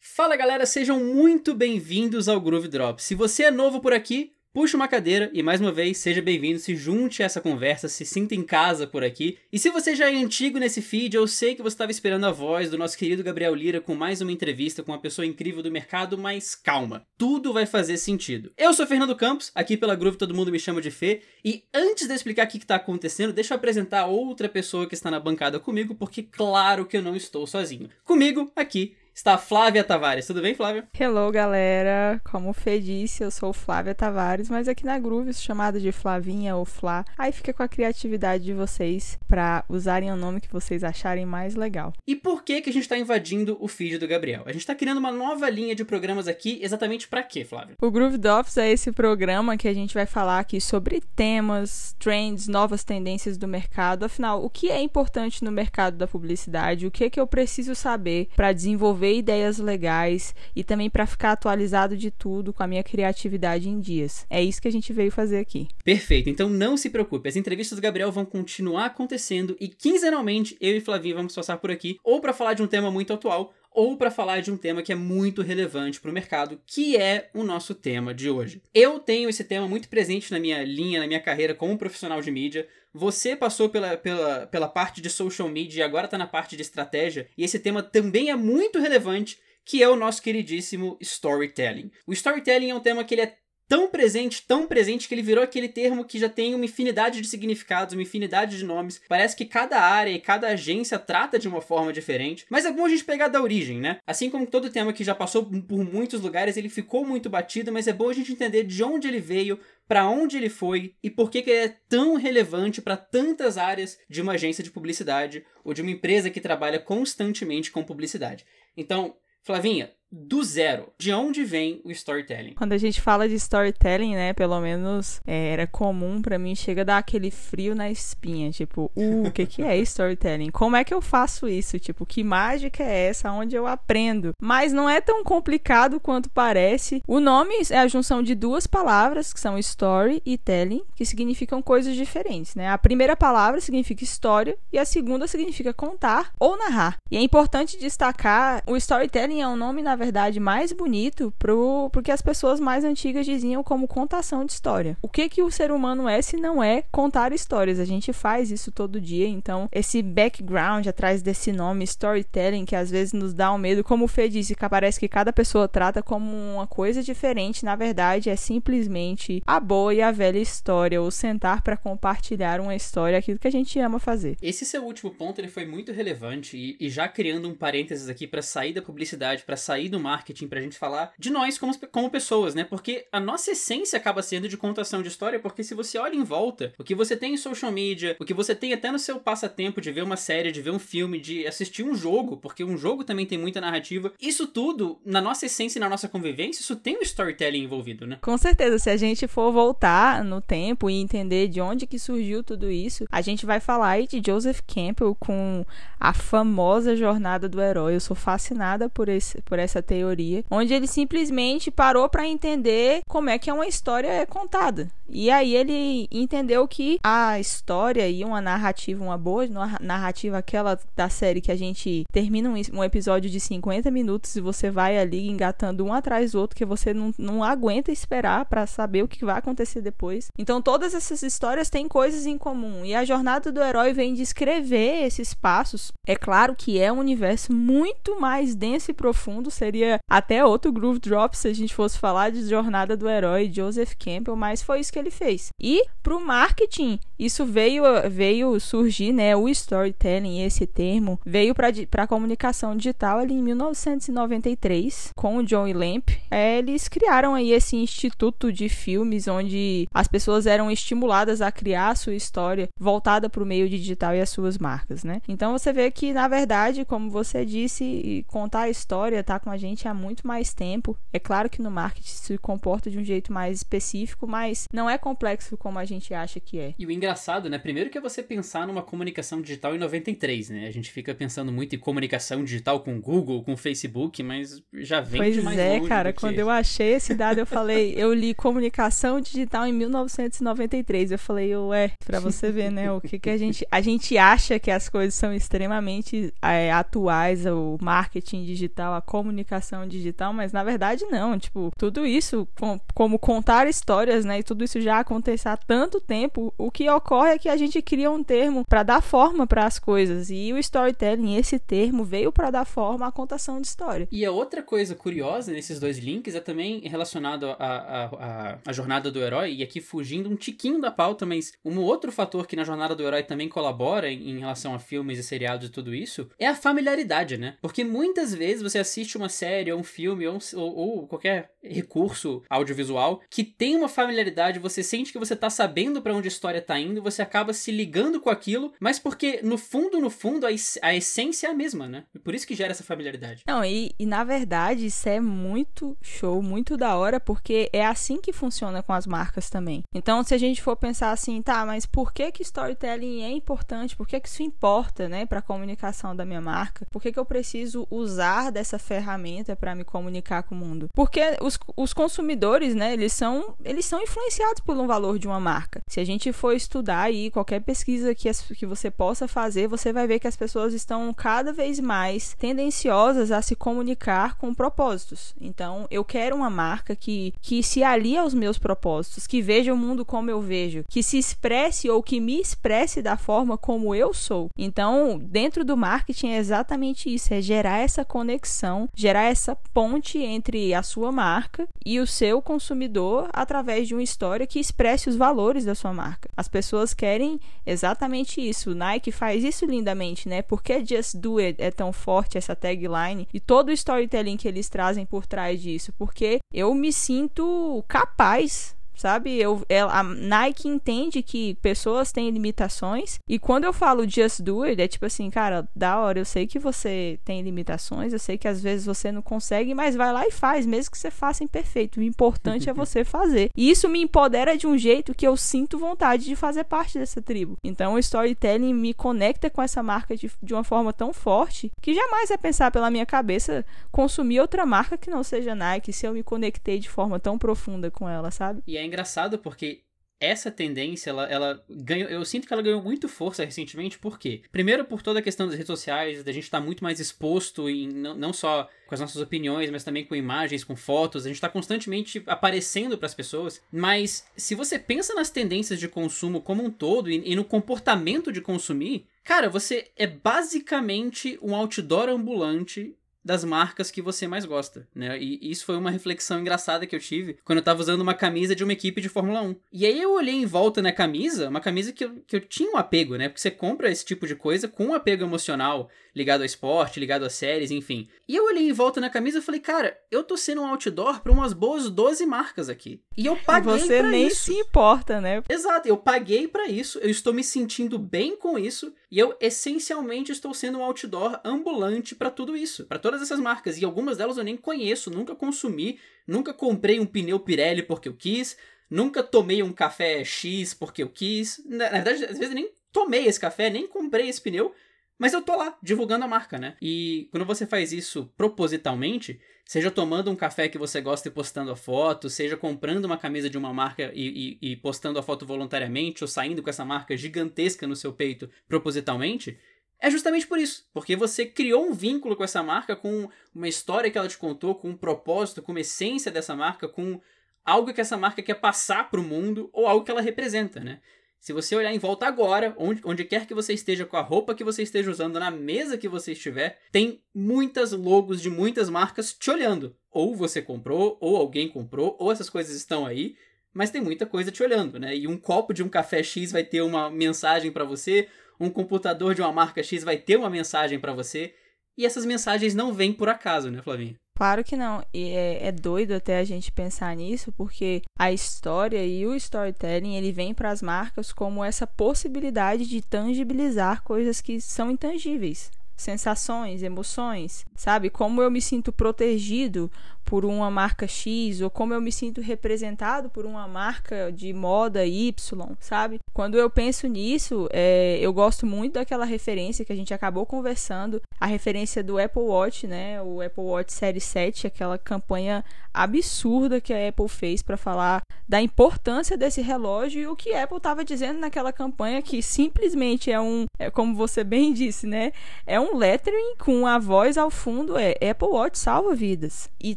Fala galera, sejam muito bem-vindos ao Groove Drop. Se você é novo por aqui, puxe uma cadeira e mais uma vez seja bem-vindo, se junte a essa conversa, se sinta em casa por aqui. E se você já é antigo nesse feed, eu sei que você estava esperando a voz do nosso querido Gabriel Lira com mais uma entrevista com uma pessoa incrível do mercado, mas calma, tudo vai fazer sentido. Eu sou Fernando Campos, aqui pela Groove todo mundo me chama de Fê, e antes de explicar o que está acontecendo, deixa eu apresentar outra pessoa que está na bancada comigo, porque claro que eu não estou sozinho. Comigo, aqui, está Flávia Tavares. Tudo bem, Flávia? Hello, galera. Como o Fê disse, eu sou Flávia Tavares, mas aqui na Groove chamada de Flavinha ou Flá. Aí fica com a criatividade de vocês para usarem o nome que vocês acharem mais legal. E por que que a gente está invadindo o feed do Gabriel? A gente está criando uma nova linha de programas aqui, exatamente para quê, Flávia? O Groove Drops é esse programa que a gente vai falar aqui sobre temas, trends, novas tendências do mercado. Afinal, o que é importante no mercado da publicidade? O que é que eu preciso saber para desenvolver ideias legais e também para ficar atualizado de tudo com a minha criatividade em dias. É isso que a gente veio fazer aqui. Perfeito, então não se preocupe, as entrevistas do Gabriel vão continuar acontecendo e quinzenalmente eu e Flavinho vamos passar por aqui ou para falar de um tema muito atual ou para falar de um tema que é muito relevante para o mercado, que é o nosso tema de hoje. Eu tenho esse tema muito presente na minha linha, na minha carreira como profissional de mídia. Você passou pela, pela, pela parte de social media e agora está na parte de estratégia, e esse tema também é muito relevante, que é o nosso queridíssimo storytelling. O storytelling é um tema que ele é tão presente, tão presente, que ele virou aquele termo que já tem uma infinidade de significados, uma infinidade de nomes. Parece que cada área e cada agência trata de uma forma diferente. Mas é bom a gente pegar da origem, né? Assim como todo tema que já passou por muitos lugares, ele ficou muito batido, mas é bom a gente entender de onde ele veio, para onde ele foi e por que, que ele é tão relevante para tantas áreas de uma agência de publicidade ou de uma empresa que trabalha constantemente com publicidade. Então, Flavinha, do zero. De onde vem o storytelling? Quando a gente fala de storytelling, né, pelo menos é, era comum para mim, chega a dar aquele frio na espinha, tipo, uh, o que que é storytelling? Como é que eu faço isso? Tipo, que mágica é essa? Onde eu aprendo? Mas não é tão complicado quanto parece. O nome é a junção de duas palavras, que são story e telling, que significam coisas diferentes, né? A primeira palavra significa história e a segunda significa contar ou narrar. E é importante destacar, o storytelling é um nome na verdade, mais bonito pro, pro que as pessoas mais antigas diziam como contação de história. O que que o ser humano é se não é contar histórias? A gente faz isso todo dia, então esse background atrás desse nome, storytelling, que às vezes nos dá um medo, como o Fê disse, que parece que cada pessoa trata como uma coisa diferente, na verdade é simplesmente a boa e a velha história, ou sentar para compartilhar uma história, aquilo que a gente ama fazer. Esse seu último ponto ele foi muito relevante e, e já criando um parênteses aqui para sair da publicidade, para sair do marketing pra gente falar de nós como, como pessoas, né? Porque a nossa essência acaba sendo de contação de história, porque se você olha em volta, o que você tem em social media, o que você tem até no seu passatempo de ver uma série, de ver um filme, de assistir um jogo, porque um jogo também tem muita narrativa, isso tudo, na nossa essência e na nossa convivência, isso tem um storytelling envolvido, né? Com certeza, se a gente for voltar no tempo e entender de onde que surgiu tudo isso, a gente vai falar aí de Joseph Campbell com a famosa jornada do herói. Eu sou fascinada por, esse, por essa essa teoria, onde ele simplesmente parou para entender como é que uma história é contada. E aí ele entendeu que a história e uma narrativa, uma boa narrativa, aquela da série que a gente termina um, episódio de 50 minutos e você vai ali engatando um atrás do outro, que você não, não aguenta esperar para saber o que vai acontecer depois. Então todas essas histórias têm coisas em comum. E a jornada do herói vem descrever esses passos. É claro que é um universo muito mais denso e profundo, seria até outro Groove Drop se a gente fosse falar de jornada do herói Joseph Campbell, mas foi isso que ele fez. E pro marketing, isso veio veio surgir, né, o storytelling, esse termo, veio para para comunicação digital ali em 1993 com o John Lamp. É, eles criaram aí esse instituto de filmes onde as pessoas eram estimuladas a criar a sua história voltada para o meio digital e as suas marcas, né? Então você vê que na verdade, como você disse, contar a história tá com a gente há muito mais tempo. É claro que no marketing se comporta de um jeito mais específico, mas não é complexo como a gente acha que é. E o engraçado, né? Primeiro que é você pensar numa comunicação digital em 93, né? A gente fica pensando muito em comunicação digital com Google, com Facebook, mas já vem pois de mais é, longe cara, quando eu achei esse dado, eu falei, eu li comunicação digital em 1993. Eu falei, ué, pra você ver, né? O que, que a gente. A gente acha que as coisas são extremamente extremamente é, atuais, o marketing digital, a comunicação digital, mas na verdade não. Tipo, tudo isso, com, como contar histórias, né? E tudo isso já acontece há tanto tempo. O que ocorre é que a gente cria um termo para dar forma para as coisas. E o storytelling, esse termo, veio para dar forma à contação de história. E a outra coisa curiosa nesses dois links é também relacionado à jornada do herói, e aqui fugindo um tiquinho da pauta, mas um outro fator que na jornada do herói também colabora em, em relação a filmes e seriados e tudo isso é a familiaridade, né? Porque muitas vezes você assiste uma série ou um filme ou, ou, ou qualquer recurso audiovisual que tem uma familiaridade, você sente que você tá sabendo para onde a história tá indo, você acaba se ligando com aquilo, mas porque no fundo, no fundo, a, a essência é a mesma, né? E por isso que gera essa familiaridade. Não, e, e na verdade isso é muito show, muito da hora, porque é assim que funciona com as marcas também. Então, se a gente for pensar assim, tá, mas por que que storytelling é importante? Por que que isso importa, né, para a comunicação da minha marca? Por que que eu preciso usar dessa ferramenta para me comunicar com o mundo? Porque os, os consumidores, né, eles são, eles são influenciados pelo valor de uma marca. Se a gente for estudar aí qualquer pesquisa que, as, que você possa fazer, você vai ver que as pessoas estão cada vez mais tendenciosas a se comunicar com propósitos. Então, eu quero uma marca que, que se alie aos meus propósitos, que veja o mundo como eu vejo, que se expresse ou que me expresse da forma como eu sou. Então, dentro do marketing é exatamente isso, é gerar essa conexão, gerar essa ponte entre a sua marca e o seu consumidor através de uma história que expresse os valores da sua marca. As pessoas querem exatamente isso. O Nike faz isso lindamente, né? Porque Just Do It é tão forte essa tagline e todo o storytelling que eles trazem por trás disso, porque eu me sinto capaz sabe? Eu, ela, a Nike entende que pessoas têm limitações e quando eu falo just do it, é tipo assim, cara, da hora, eu sei que você tem limitações, eu sei que às vezes você não consegue, mas vai lá e faz, mesmo que você faça imperfeito. O importante é você fazer. E isso me empodera de um jeito que eu sinto vontade de fazer parte dessa tribo. Então o storytelling me conecta com essa marca de, de uma forma tão forte que jamais é pensar pela minha cabeça consumir outra marca que não seja Nike se eu me conectei de forma tão profunda com ela, sabe? E é engraçado porque essa tendência, ela, ela ganhou. Eu sinto que ela ganhou muito força recentemente, por quê? Primeiro, por toda a questão das redes sociais, da gente estar tá muito mais exposto, em, não, não só com as nossas opiniões, mas também com imagens, com fotos. A gente está constantemente aparecendo para as pessoas. Mas se você pensa nas tendências de consumo como um todo e, e no comportamento de consumir, cara, você é basicamente um outdoor ambulante das marcas que você mais gosta, né? E isso foi uma reflexão engraçada que eu tive quando eu tava usando uma camisa de uma equipe de Fórmula 1. E aí eu olhei em volta na camisa, uma camisa que eu, que eu tinha um apego, né? Porque você compra esse tipo de coisa com um apego emocional ligado ao esporte, ligado a séries, enfim. E eu olhei em volta na camisa e falei, cara, eu tô sendo um outdoor pra umas boas 12 marcas aqui. E eu paguei você pra nem isso. se importa, né? Exato, eu paguei para isso, eu estou me sentindo bem com isso e eu essencialmente estou sendo um outdoor ambulante para tudo isso, para todas essas marcas e algumas delas eu nem conheço, nunca consumi, nunca comprei um pneu Pirelli porque eu quis, nunca tomei um café X porque eu quis. Na, verdade, às vezes eu nem tomei esse café, nem comprei esse pneu, mas eu tô lá, divulgando a marca, né? E quando você faz isso propositalmente, seja tomando um café que você gosta e postando a foto, seja comprando uma camisa de uma marca e, e, e postando a foto voluntariamente, ou saindo com essa marca gigantesca no seu peito propositalmente, é justamente por isso. Porque você criou um vínculo com essa marca, com uma história que ela te contou, com um propósito, com uma essência dessa marca, com algo que essa marca quer passar para o mundo ou algo que ela representa, né? Se você olhar em volta agora, onde, onde quer que você esteja, com a roupa que você esteja usando, na mesa que você estiver, tem muitas logos de muitas marcas te olhando. Ou você comprou, ou alguém comprou, ou essas coisas estão aí, mas tem muita coisa te olhando, né? E um copo de um café X vai ter uma mensagem para você, um computador de uma marca X vai ter uma mensagem para você, e essas mensagens não vêm por acaso, né, Flavinha? Claro que não. E é, é, doido até a gente pensar nisso, porque a história e o storytelling ele vem para as marcas como essa possibilidade de tangibilizar coisas que são intangíveis sensações, emoções, sabe? Como eu me sinto protegido por uma marca X ou como eu me sinto representado por uma marca de moda Y, sabe? Quando eu penso nisso, é, eu gosto muito daquela referência que a gente acabou conversando, a referência do Apple Watch, né? O Apple Watch Série 7, aquela campanha absurda que a Apple fez para falar da importância desse relógio e o que a Apple estava dizendo naquela campanha que simplesmente é um, é como você bem disse, né? É um lettering com a voz ao fundo é Apple Watch salva vidas. E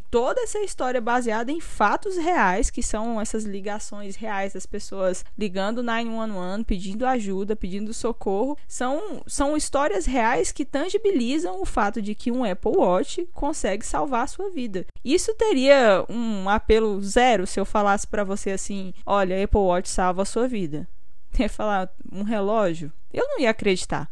toda essa história baseada em fatos reais, que são essas ligações reais das pessoas ligando 911, pedindo ajuda, pedindo socorro, são são histórias reais que tangibilizam o fato de que um Apple Watch consegue salvar a sua vida. Isso teria um apelo zero se eu falasse para você assim: olha, Apple Watch salva a sua vida. Ia falar, um relógio? Eu não ia acreditar.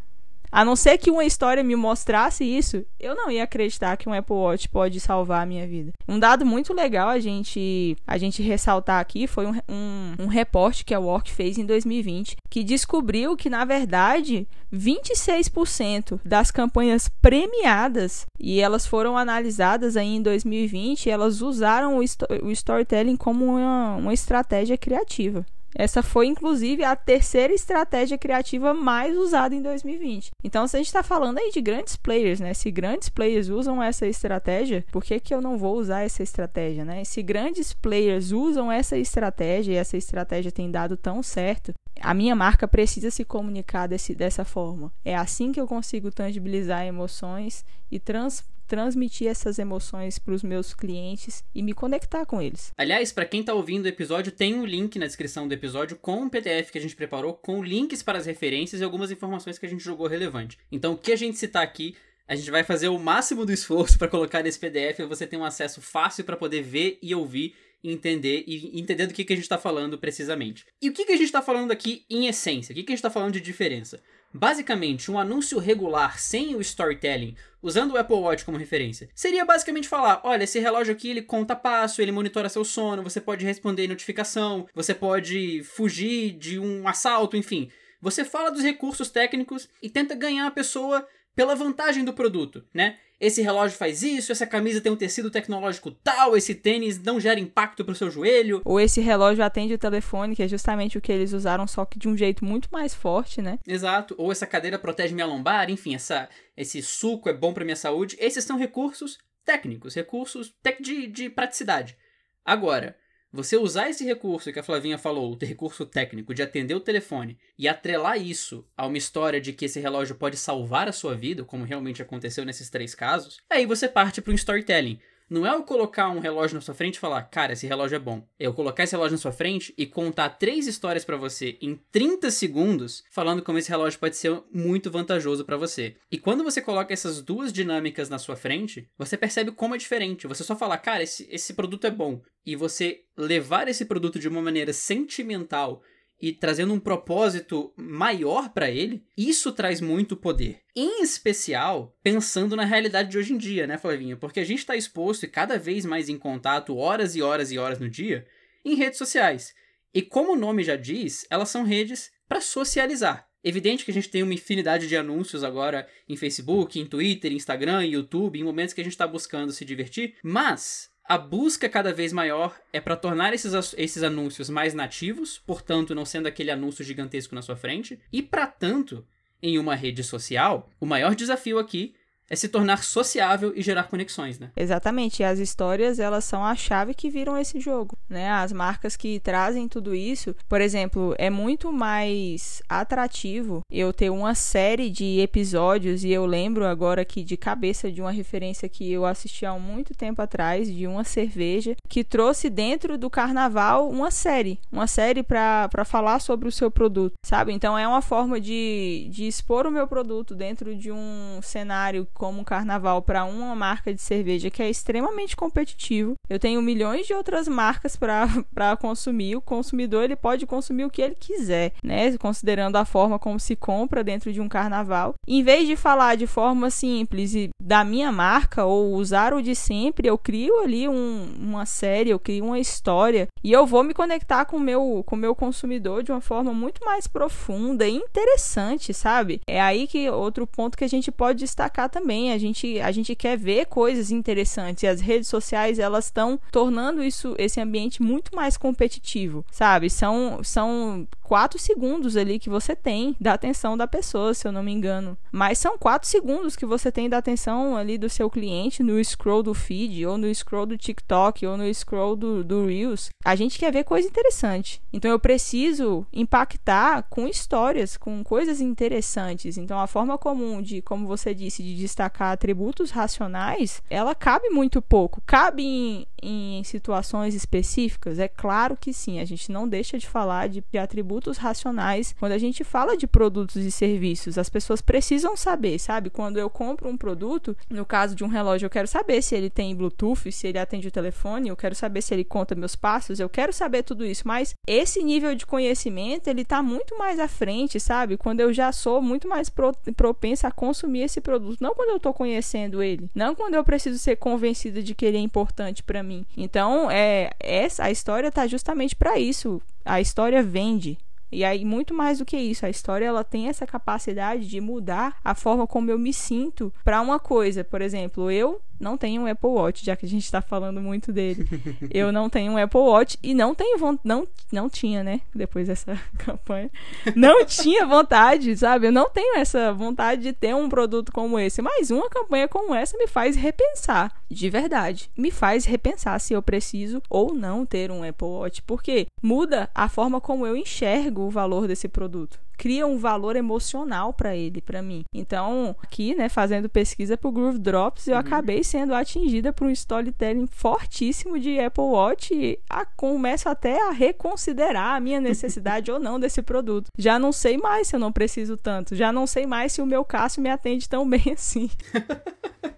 A não ser que uma história me mostrasse isso, eu não ia acreditar que um Apple Watch pode salvar a minha vida. Um dado muito legal a gente, a gente ressaltar aqui foi um, um, um reporte que a Work fez em 2020, que descobriu que, na verdade, 26% das campanhas premiadas, e elas foram analisadas aí em 2020, elas usaram o, o storytelling como uma, uma estratégia criativa. Essa foi, inclusive, a terceira estratégia criativa mais usada em 2020. Então, se a gente está falando aí de grandes players, né? Se grandes players usam essa estratégia, por que, que eu não vou usar essa estratégia, né? Se grandes players usam essa estratégia e essa estratégia tem dado tão certo, a minha marca precisa se comunicar desse, dessa forma. É assim que eu consigo tangibilizar emoções e trans, transmitir essas emoções para os meus clientes e me conectar com eles. Aliás, para quem está ouvindo o episódio, tem um link na descrição do episódio com um PDF que a gente preparou com links para as referências e algumas informações que a gente jogou relevante. Então, o que a gente citar aqui a gente vai fazer o máximo do esforço para colocar nesse PDF e você ter um acesso fácil para poder ver e ouvir entender e entender do que, que a gente está falando precisamente. E o que, que a gente está falando aqui em essência? O que, que a gente está falando de diferença? Basicamente, um anúncio regular sem o storytelling, usando o Apple Watch como referência, seria basicamente falar: olha, esse relógio aqui ele conta passo, ele monitora seu sono, você pode responder notificação, você pode fugir de um assalto, enfim. Você fala dos recursos técnicos e tenta ganhar a pessoa pela vantagem do produto, né? Esse relógio faz isso, essa camisa tem um tecido tecnológico tal, esse tênis não gera impacto pro seu joelho. Ou esse relógio atende o telefone, que é justamente o que eles usaram, só que de um jeito muito mais forte, né? Exato. Ou essa cadeira protege minha lombar, enfim, essa, esse suco é bom para minha saúde. Esses são recursos técnicos, recursos de, de praticidade. Agora, você usar esse recurso que a Flavinha falou, o recurso técnico de atender o telefone, e atrelar isso a uma história de que esse relógio pode salvar a sua vida, como realmente aconteceu nesses três casos, aí você parte para um storytelling. Não é eu colocar um relógio na sua frente e falar, cara, esse relógio é bom. É eu colocar esse relógio na sua frente e contar três histórias para você em 30 segundos, falando como esse relógio pode ser muito vantajoso para você. E quando você coloca essas duas dinâmicas na sua frente, você percebe como é diferente. Você só falar, cara, esse, esse produto é bom. E você levar esse produto de uma maneira sentimental e trazendo um propósito maior para ele, isso traz muito poder. Em especial, pensando na realidade de hoje em dia, né, Flavinha? Porque a gente está exposto e cada vez mais em contato, horas e horas e horas no dia, em redes sociais. E como o nome já diz, elas são redes para socializar. Evidente que a gente tem uma infinidade de anúncios agora em Facebook, em Twitter, Instagram, YouTube, em momentos que a gente está buscando se divertir, mas a busca cada vez maior é para tornar esses, esses anúncios mais nativos, portanto, não sendo aquele anúncio gigantesco na sua frente. E para tanto, em uma rede social, o maior desafio aqui é se tornar sociável e gerar conexões, né? Exatamente. E as histórias, elas são a chave que viram esse jogo, né? As marcas que trazem tudo isso, por exemplo, é muito mais atrativo eu ter uma série de episódios e eu lembro agora aqui de cabeça de uma referência que eu assisti há muito tempo atrás de uma cerveja que trouxe dentro do carnaval uma série, uma série para falar sobre o seu produto, sabe? Então é uma forma de, de expor o meu produto dentro de um cenário como um carnaval para uma marca de cerveja que é extremamente competitivo. Eu tenho milhões de outras marcas para consumir. O consumidor ele pode consumir o que ele quiser, né? Considerando a forma como se compra dentro de um carnaval. Em vez de falar de forma simples e da minha marca ou usar o de sempre, eu crio ali um, uma série, eu crio uma história e eu vou me conectar com meu, o meu consumidor de uma forma muito mais profunda e interessante, sabe? É aí que outro ponto que a gente pode destacar também. A gente, a gente quer ver coisas interessantes e as redes sociais elas estão tornando isso, esse ambiente muito mais competitivo, sabe? São, são quatro segundos ali que você tem da atenção da pessoa, se eu não me engano. Mas são quatro segundos que você tem da atenção ali do seu cliente no scroll do feed, ou no scroll do TikTok, ou no scroll do, do Reels. A gente quer ver coisa interessante. Então eu preciso impactar com histórias, com coisas interessantes. Então a forma comum de, como você disse, de destacar atributos racionais, ela cabe muito pouco. Cabe em, em situações específicas? É claro que sim. A gente não deixa de falar de, de atributos racionais quando a gente fala de produtos e serviços. As pessoas precisam saber, sabe? Quando eu compro um produto, no caso de um relógio, eu quero saber se ele tem Bluetooth, se ele atende o telefone, eu quero saber se ele conta meus passos, eu quero saber tudo isso. Mas esse nível de conhecimento, ele tá muito mais à frente, sabe? Quando eu já sou muito mais pro, propensa a consumir esse produto. Não quando eu tô conhecendo ele. Não quando eu preciso ser convencida de que ele é importante para mim. Então, é essa a história tá justamente para isso. A história vende. E aí, muito mais do que isso, a história ela tem essa capacidade de mudar a forma como eu me sinto para uma coisa. Por exemplo, eu não tenho um Apple Watch, já que a gente está falando muito dele. eu não tenho um Apple Watch e não tenho vontade. Não, não tinha, né? Depois dessa campanha. Não tinha vontade, sabe? Eu não tenho essa vontade de ter um produto como esse. Mas uma campanha como essa me faz repensar. De verdade. Me faz repensar se eu preciso ou não ter um Apple Watch. Porque muda a forma como eu enxergo o valor desse produto cria um valor emocional para ele, para mim. Então, aqui, né, fazendo pesquisa pro Groove Drops, eu uhum. acabei sendo atingida por um storytelling fortíssimo de Apple Watch e a, começo até a reconsiderar a minha necessidade ou não desse produto. Já não sei mais se eu não preciso tanto, já não sei mais se o meu Cássio me atende tão bem assim.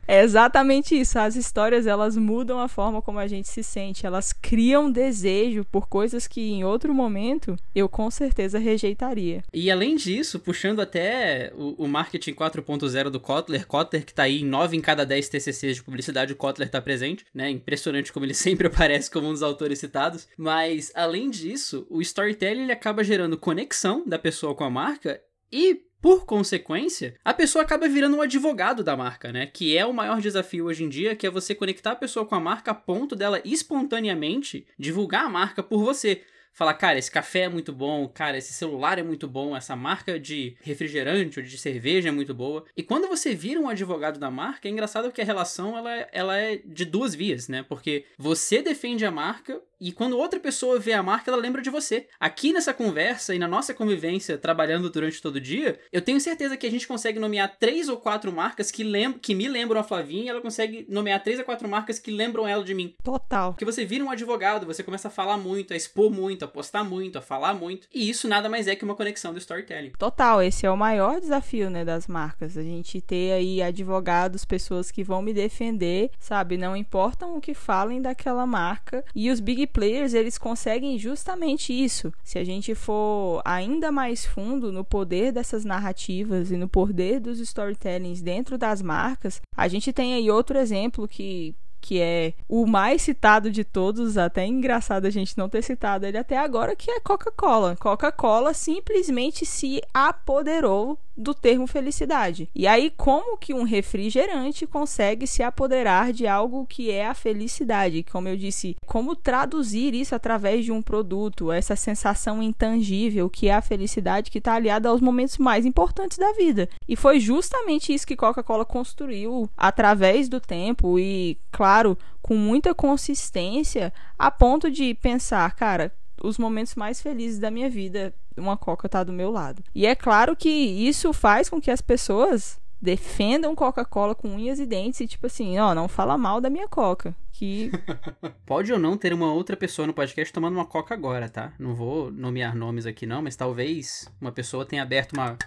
É exatamente isso. As histórias elas mudam a forma como a gente se sente. Elas criam desejo por coisas que em outro momento eu com certeza rejeitaria. E além disso, puxando até o, o marketing 4.0 do Kotler, Kotler que tá aí em 9 em cada 10 TCCs de publicidade, o Kotler tá presente, né? Impressionante como ele sempre aparece como um dos autores citados. Mas além disso, o storytelling ele acaba gerando conexão da pessoa com a marca e por consequência, a pessoa acaba virando um advogado da marca, né? Que é o maior desafio hoje em dia, que é você conectar a pessoa com a marca a ponto dela espontaneamente divulgar a marca por você falar, cara, esse café é muito bom, cara, esse celular é muito bom, essa marca de refrigerante ou de cerveja é muito boa. E quando você vira um advogado da marca, é engraçado que a relação ela, ela é de duas vias, né? Porque você defende a marca e quando outra pessoa vê a marca, ela lembra de você. Aqui nessa conversa e na nossa convivência trabalhando durante todo o dia, eu tenho certeza que a gente consegue nomear três ou quatro marcas que, lem que me lembram a Flavinha e ela consegue nomear três ou quatro marcas que lembram ela de mim. Total. Porque você vira um advogado, você começa a falar muito, a expor muito, a postar muito, a falar muito. E isso nada mais é que uma conexão do storytelling. Total, esse é o maior desafio, né, das marcas. A gente ter aí advogados, pessoas que vão me defender, sabe? Não importam o que falem daquela marca. E os big players, eles conseguem justamente isso. Se a gente for ainda mais fundo no poder dessas narrativas e no poder dos storytellings dentro das marcas, a gente tem aí outro exemplo que que é o mais citado de todos, até engraçado a gente não ter citado ele até agora, que é Coca-Cola. Coca-Cola simplesmente se apoderou do termo felicidade. E aí, como que um refrigerante consegue se apoderar de algo que é a felicidade? Como eu disse, como traduzir isso através de um produto, essa sensação intangível que é a felicidade que está aliada aos momentos mais importantes da vida. E foi justamente isso que Coca-Cola construiu através do tempo e, claro, com muita consistência, a ponto de pensar, cara, os momentos mais felizes da minha vida, uma Coca tá do meu lado. E é claro que isso faz com que as pessoas defendam Coca-Cola com unhas e dentes e tipo assim, ó, não fala mal da minha Coca, que pode ou não ter uma outra pessoa no podcast tomando uma Coca agora, tá? Não vou nomear nomes aqui não, mas talvez uma pessoa tenha aberto uma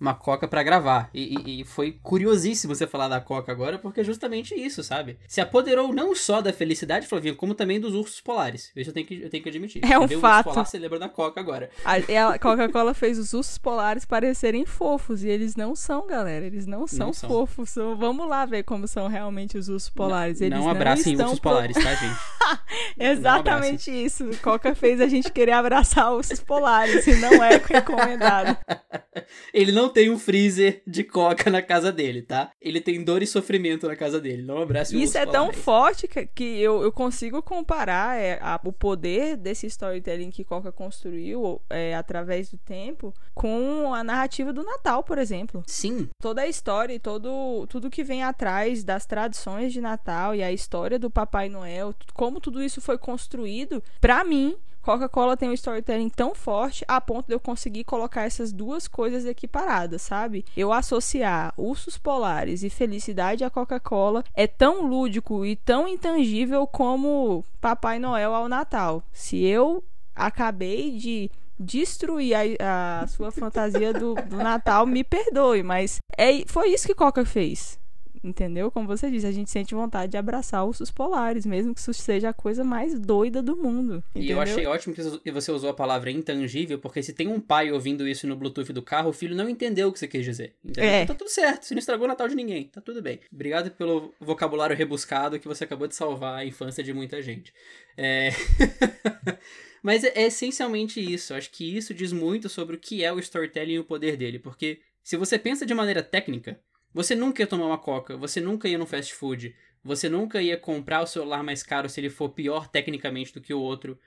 uma Coca para gravar. E, e, e, foi curiosíssimo você falar da Coca agora, porque é justamente isso, sabe? Se apoderou não só da felicidade, Flavinha, como também dos ursos polares. Isso eu tenho que, eu tenho que admitir. É um fato. O polar, você lembra da Coca agora. A, Coca-Cola fez os ursos polares parecerem fofos, e eles não são, galera. Eles não são não fofos. São. Vamos lá ver como são realmente os ursos polares. Eles não, não abracem estão ursos polares, tá, gente? Exatamente um isso. Coca fez a gente querer abraçar os polares e não é recomendado. Ele não tem um freezer de coca na casa dele, tá? Ele tem dor e sofrimento na casa dele. Não abrace Isso é tão forte que, que eu, eu consigo comparar é, a, o poder desse storytelling que Coca construiu é, através do tempo com a narrativa do Natal, por exemplo. Sim. Toda a história e todo, tudo que vem atrás das tradições de Natal e a história do Papai Noel, como tudo isso foi construído, para mim Coca-Cola tem um storytelling tão forte a ponto de eu conseguir colocar essas duas coisas equiparadas, sabe? Eu associar ursos polares e felicidade à Coca-Cola é tão lúdico e tão intangível como Papai Noel ao Natal. Se eu acabei de destruir a, a sua fantasia do, do Natal, me perdoe, mas é, foi isso que Coca fez. Entendeu? Como você disse, a gente sente vontade de abraçar ursos polares, mesmo que isso seja a coisa mais doida do mundo. Entendeu? E eu achei ótimo que você usou a palavra intangível, porque se tem um pai ouvindo isso no Bluetooth do carro, o filho não entendeu o que você quis dizer. Entendeu? É. Então tá tudo certo, você não estragou o Natal de ninguém, tá tudo bem. Obrigado pelo vocabulário rebuscado que você acabou de salvar a infância de muita gente. É. Mas é, é essencialmente isso. Acho que isso diz muito sobre o que é o storytelling e o poder dele. Porque se você pensa de maneira técnica, você nunca ia tomar uma coca, você nunca ia no fast food, você nunca ia comprar o celular mais caro se ele for pior tecnicamente do que o outro.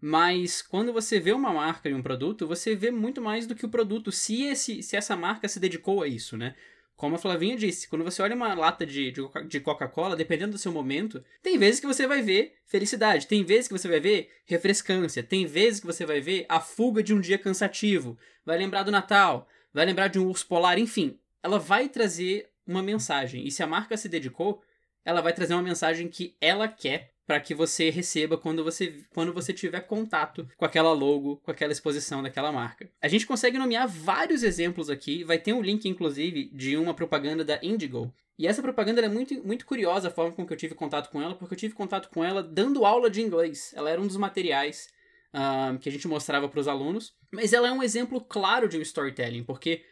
Mas quando você vê uma marca e um produto, você vê muito mais do que o produto, se, esse, se essa marca se dedicou a isso, né? Como a Flavinha disse, quando você olha uma lata de, de Coca-Cola, dependendo do seu momento, tem vezes que você vai ver felicidade, tem vezes que você vai ver refrescância, tem vezes que você vai ver a fuga de um dia cansativo, vai lembrar do Natal, vai lembrar de um urso polar, enfim ela vai trazer uma mensagem. E se a marca se dedicou, ela vai trazer uma mensagem que ela quer para que você receba quando você, quando você tiver contato com aquela logo, com aquela exposição daquela marca. A gente consegue nomear vários exemplos aqui, vai ter um link, inclusive, de uma propaganda da Indigo. E essa propaganda é muito, muito curiosa a forma com que eu tive contato com ela, porque eu tive contato com ela dando aula de inglês. Ela era um dos materiais uh, que a gente mostrava para os alunos. Mas ela é um exemplo claro de um storytelling, porque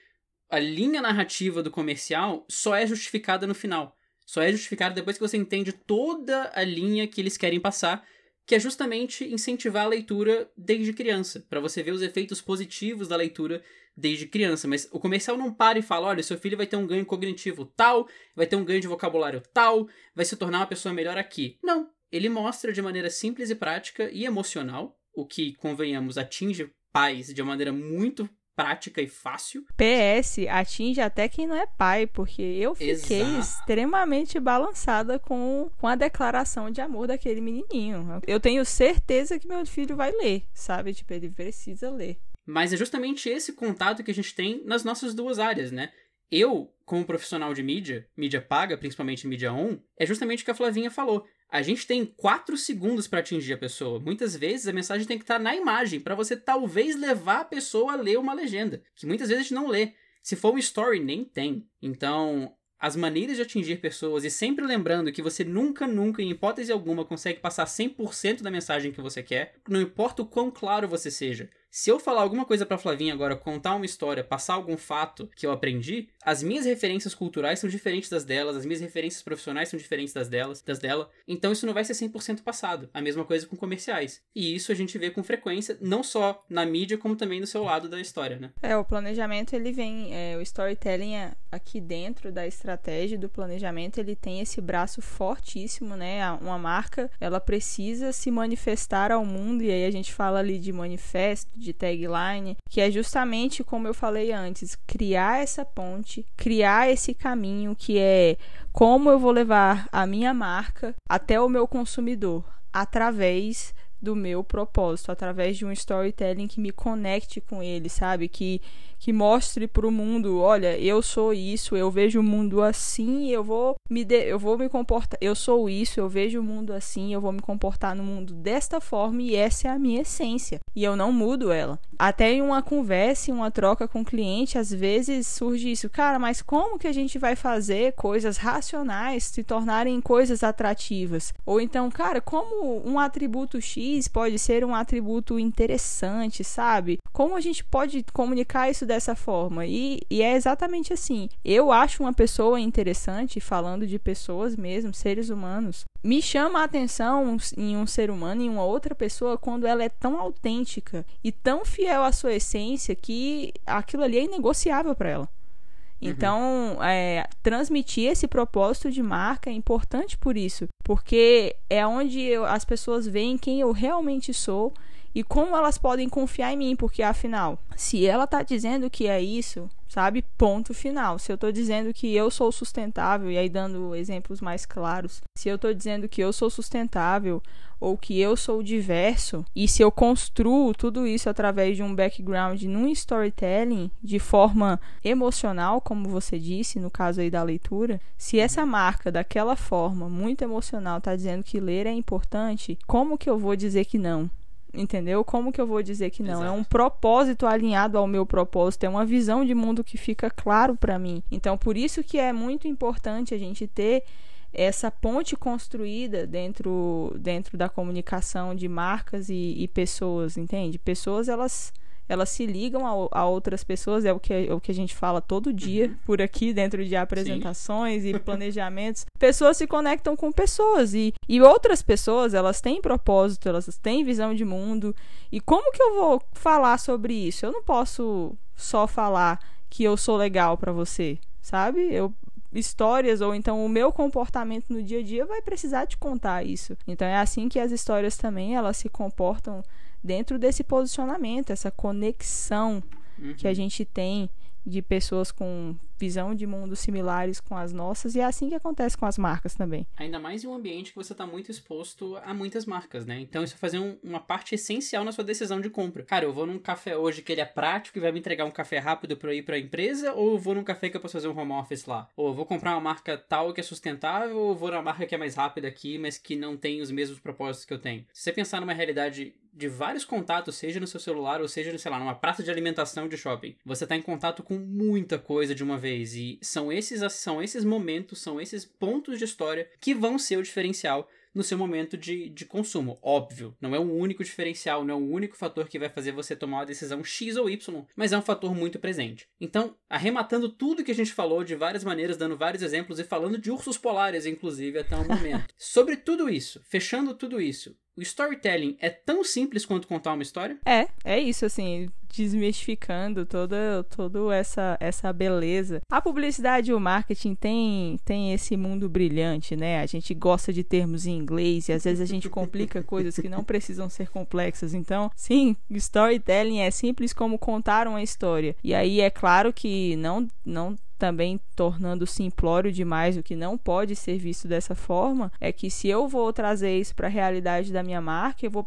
a linha narrativa do comercial só é justificada no final. Só é justificada depois que você entende toda a linha que eles querem passar, que é justamente incentivar a leitura desde criança, para você ver os efeitos positivos da leitura desde criança. Mas o comercial não para e fala: olha, seu filho vai ter um ganho cognitivo tal, vai ter um ganho de vocabulário tal, vai se tornar uma pessoa melhor aqui. Não. Ele mostra de maneira simples e prática e emocional, o que, convenhamos, atinge pais de uma maneira muito prática e fácil. PS atinge até quem não é pai, porque eu fiquei Exato. extremamente balançada com, com a declaração de amor daquele menininho. Eu tenho certeza que meu filho vai ler, sabe? Tipo, ele precisa ler. Mas é justamente esse contato que a gente tem nas nossas duas áreas, né? Eu, como profissional de mídia, mídia paga, principalmente mídia on, é justamente o que a Flavinha falou a gente tem 4 segundos para atingir a pessoa. Muitas vezes a mensagem tem que estar tá na imagem para você talvez levar a pessoa a ler uma legenda, que muitas vezes a gente não lê. Se for um story, nem tem. Então, as maneiras de atingir pessoas e sempre lembrando que você nunca, nunca, em hipótese alguma, consegue passar 100% da mensagem que você quer, não importa o quão claro você seja. Se eu falar alguma coisa pra Flavinha agora, contar uma história, passar algum fato que eu aprendi, as minhas referências culturais são diferentes das delas, as minhas referências profissionais são diferentes das delas, das dela. Então isso não vai ser 100% passado. A mesma coisa com comerciais. E isso a gente vê com frequência, não só na mídia, como também no seu lado da história, né? É, o planejamento ele vem, é, o storytelling é aqui dentro da estratégia do planejamento, ele tem esse braço fortíssimo, né? Uma marca, ela precisa se manifestar ao mundo e aí a gente fala ali de manifesto, de tagline, que é justamente como eu falei antes, criar essa ponte, criar esse caminho que é como eu vou levar a minha marca até o meu consumidor através do meu propósito, através de um storytelling que me conecte com ele, sabe? Que que mostre para o mundo, olha, eu sou isso, eu vejo o mundo assim, eu vou me de, eu vou me comportar, eu sou isso, eu vejo o mundo assim, eu vou me comportar no mundo desta forma e essa é a minha essência e eu não mudo ela. Até em uma conversa, em uma troca com o cliente, às vezes surge isso, cara, mas como que a gente vai fazer coisas racionais se tornarem coisas atrativas? Ou então, cara, como um atributo X pode ser um atributo interessante, sabe? Como a gente pode comunicar isso dessa forma. E, e é exatamente assim. Eu acho uma pessoa interessante, falando de pessoas mesmo, seres humanos. Me chama a atenção em um ser humano, em uma outra pessoa, quando ela é tão autêntica e tão fiel à sua essência que aquilo ali é inegociável para ela. Uhum. Então, é, transmitir esse propósito de marca é importante por isso, porque é onde eu, as pessoas veem quem eu realmente sou e como elas podem confiar em mim, porque afinal, se ela está dizendo que é isso, sabe? Ponto final. Se eu estou dizendo que eu sou sustentável, e aí dando exemplos mais claros, se eu estou dizendo que eu sou sustentável ou que eu sou diverso, e se eu construo tudo isso através de um background num storytelling de forma emocional, como você disse, no caso aí da leitura, se essa marca daquela forma muito emocional está dizendo que ler é importante, como que eu vou dizer que não? Entendeu? Como que eu vou dizer que não? Exato. É um propósito alinhado ao meu propósito, é uma visão de mundo que fica claro para mim. Então, por isso que é muito importante a gente ter essa ponte construída dentro, dentro da comunicação de marcas e, e pessoas, entende? Pessoas, elas elas se ligam a, a, outras pessoas, é o que, é o que a gente fala todo dia uhum. por aqui, dentro de apresentações Sim. e planejamentos. pessoas se conectam com pessoas e, e outras pessoas, elas têm propósito, elas têm visão de mundo. E como que eu vou falar sobre isso? Eu não posso só falar que eu sou legal para você, sabe? Eu histórias ou então o meu comportamento no dia a dia vai precisar te contar isso. Então é assim que as histórias também elas se comportam dentro desse posicionamento, essa conexão uhum. que a gente tem de pessoas com visão de mundo similares com as nossas, e é assim que acontece com as marcas também. Ainda mais em um ambiente que você está muito exposto a muitas marcas, né? Então isso vai fazer um, uma parte essencial na sua decisão de compra. Cara, eu vou num café hoje que ele é prático e vai me entregar um café rápido para ir para a empresa, ou eu vou num café que eu posso fazer um home office lá? Ou eu vou comprar uma marca tal que é sustentável, ou eu vou na marca que é mais rápida aqui, mas que não tem os mesmos propósitos que eu tenho? Se você pensar numa realidade de vários contatos, seja no seu celular ou seja, sei lá, numa praça de alimentação de shopping. Você está em contato com muita coisa de uma vez e são esses são esses momentos, são esses pontos de história que vão ser o diferencial no seu momento de, de consumo. Óbvio, não é o único diferencial, não é o único fator que vai fazer você tomar uma decisão X ou Y, mas é um fator muito presente. Então, arrematando tudo que a gente falou de várias maneiras, dando vários exemplos e falando de ursos polares, inclusive, até o momento. Sobre tudo isso, fechando tudo isso, o storytelling é tão simples quanto contar uma história? É, é isso, assim, desmistificando toda, toda essa, essa beleza. A publicidade e o marketing tem, tem esse mundo brilhante, né? A gente gosta de termos em inglês e às vezes a gente complica coisas que não precisam ser complexas. Então, sim, storytelling é simples como contar uma história. E aí é claro que não, não também tornando simplório demais, o que não pode ser visto dessa forma, é que se eu vou trazer isso para a realidade da minha marca, eu vou,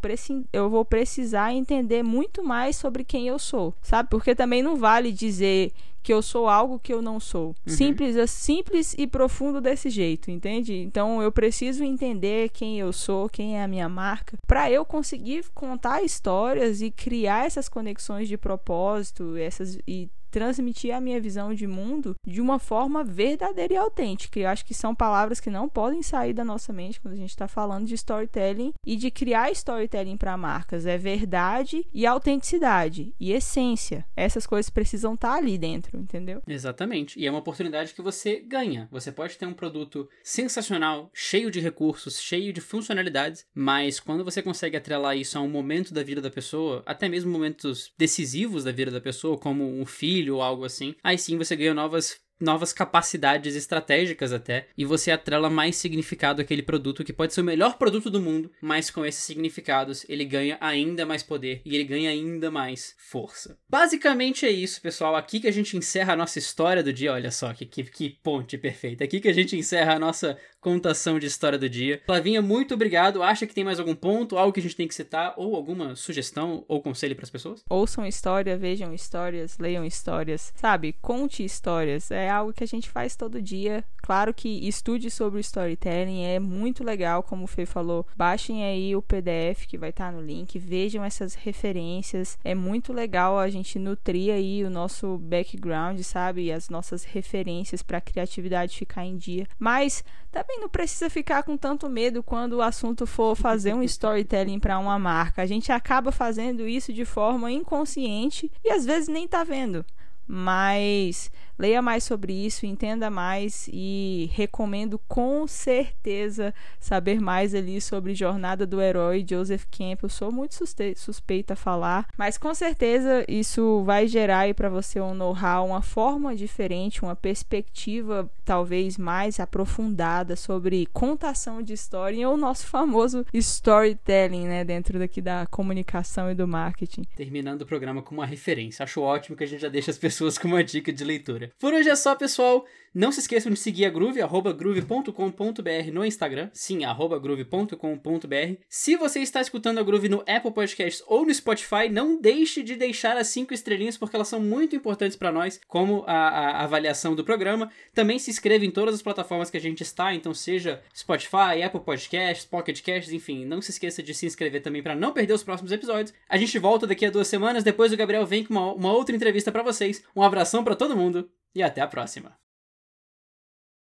eu vou precisar entender muito mais sobre quem eu sou, sabe? Porque também não vale dizer que eu sou algo que eu não sou. Uhum. Simples, é simples e profundo desse jeito, entende? Então eu preciso entender quem eu sou, quem é a minha marca, para eu conseguir contar histórias e criar essas conexões de propósito, essas e transmitir a minha visão de mundo de uma forma verdadeira e autêntica. Eu acho que são palavras que não podem sair da nossa mente quando a gente está falando de storytelling e de criar storytelling para marcas. É verdade e autenticidade e essência. Essas coisas precisam estar tá ali dentro, entendeu? Exatamente. E é uma oportunidade que você ganha. Você pode ter um produto sensacional, cheio de recursos, cheio de funcionalidades, mas quando você consegue atrelar isso a um momento da vida da pessoa, até mesmo momentos decisivos da vida da pessoa, como um filho ou algo assim, aí sim você ganha novas novas capacidades estratégicas até, e você atrela mais significado àquele produto que pode ser o melhor produto do mundo, mas com esses significados ele ganha ainda mais poder e ele ganha ainda mais força. Basicamente é isso, pessoal. Aqui que a gente encerra a nossa história do dia. Olha só que, que, que ponte perfeita. Aqui que a gente encerra a nossa contação de história do dia. Flavinha, muito obrigado. Acha que tem mais algum ponto, algo que a gente tem que citar, ou alguma sugestão ou conselho para as pessoas? Ouçam história, vejam histórias, leiam histórias, sabe? Conte histórias. É algo que a gente faz todo dia. Claro que estude sobre storytelling é muito legal, como o Fê falou. Baixem aí o PDF que vai estar no link, vejam essas referências. É muito legal a gente nutrir aí o nosso background, sabe? As nossas referências para a criatividade ficar em dia. Mas também não precisa ficar com tanto medo quando o assunto for fazer um storytelling para uma marca. A gente acaba fazendo isso de forma inconsciente e às vezes nem tá vendo. mas leia mais sobre isso, entenda mais e recomendo com certeza saber mais ali sobre Jornada do Herói Joseph Campbell. Sou muito suspeita a falar, mas com certeza isso vai gerar aí para você um know-how, uma forma diferente, uma perspectiva talvez mais aprofundada sobre contação de história e o nosso famoso storytelling, né, dentro daqui da comunicação e do marketing. Terminando o programa com uma referência. Acho ótimo que a gente já deixa as pessoas com uma dica de leitura. Por hoje é só, pessoal. Não se esqueçam de seguir a Groove, arroba groove.com.br no Instagram. Sim, arroba groove.com.br. Se você está escutando a Groove no Apple Podcasts ou no Spotify, não deixe de deixar as cinco estrelinhas, porque elas são muito importantes para nós, como a, a, avaliação do programa. Também se inscreva em todas as plataformas que a gente está, então seja Spotify, Apple Podcasts, Pocket Casts, enfim. Não se esqueça de se inscrever também para não perder os próximos episódios. A gente volta daqui a duas semanas, depois o Gabriel vem com uma, uma outra entrevista para vocês. Um abração para todo mundo e até a próxima.